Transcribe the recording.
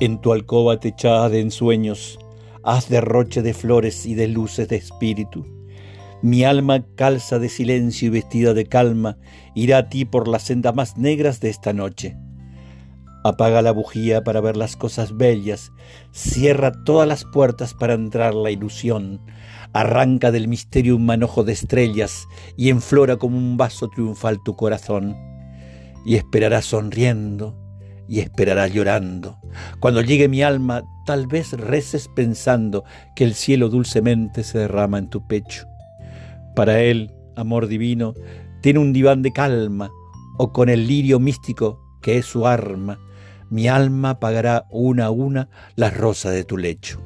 En tu alcoba techada de ensueños, haz derroche de flores y de luces de espíritu. Mi alma calza de silencio y vestida de calma irá a ti por las sendas más negras de esta noche. Apaga la bujía para ver las cosas bellas, cierra todas las puertas para entrar la ilusión, arranca del misterio un manojo de estrellas y enflora como un vaso triunfal tu corazón. Y esperarás sonriendo y esperarás llorando. Cuando llegue mi alma, tal vez reces pensando que el cielo dulcemente se derrama en tu pecho. Para él, amor divino, tiene un diván de calma, o con el lirio místico que es su arma, mi alma pagará una a una las rosas de tu lecho.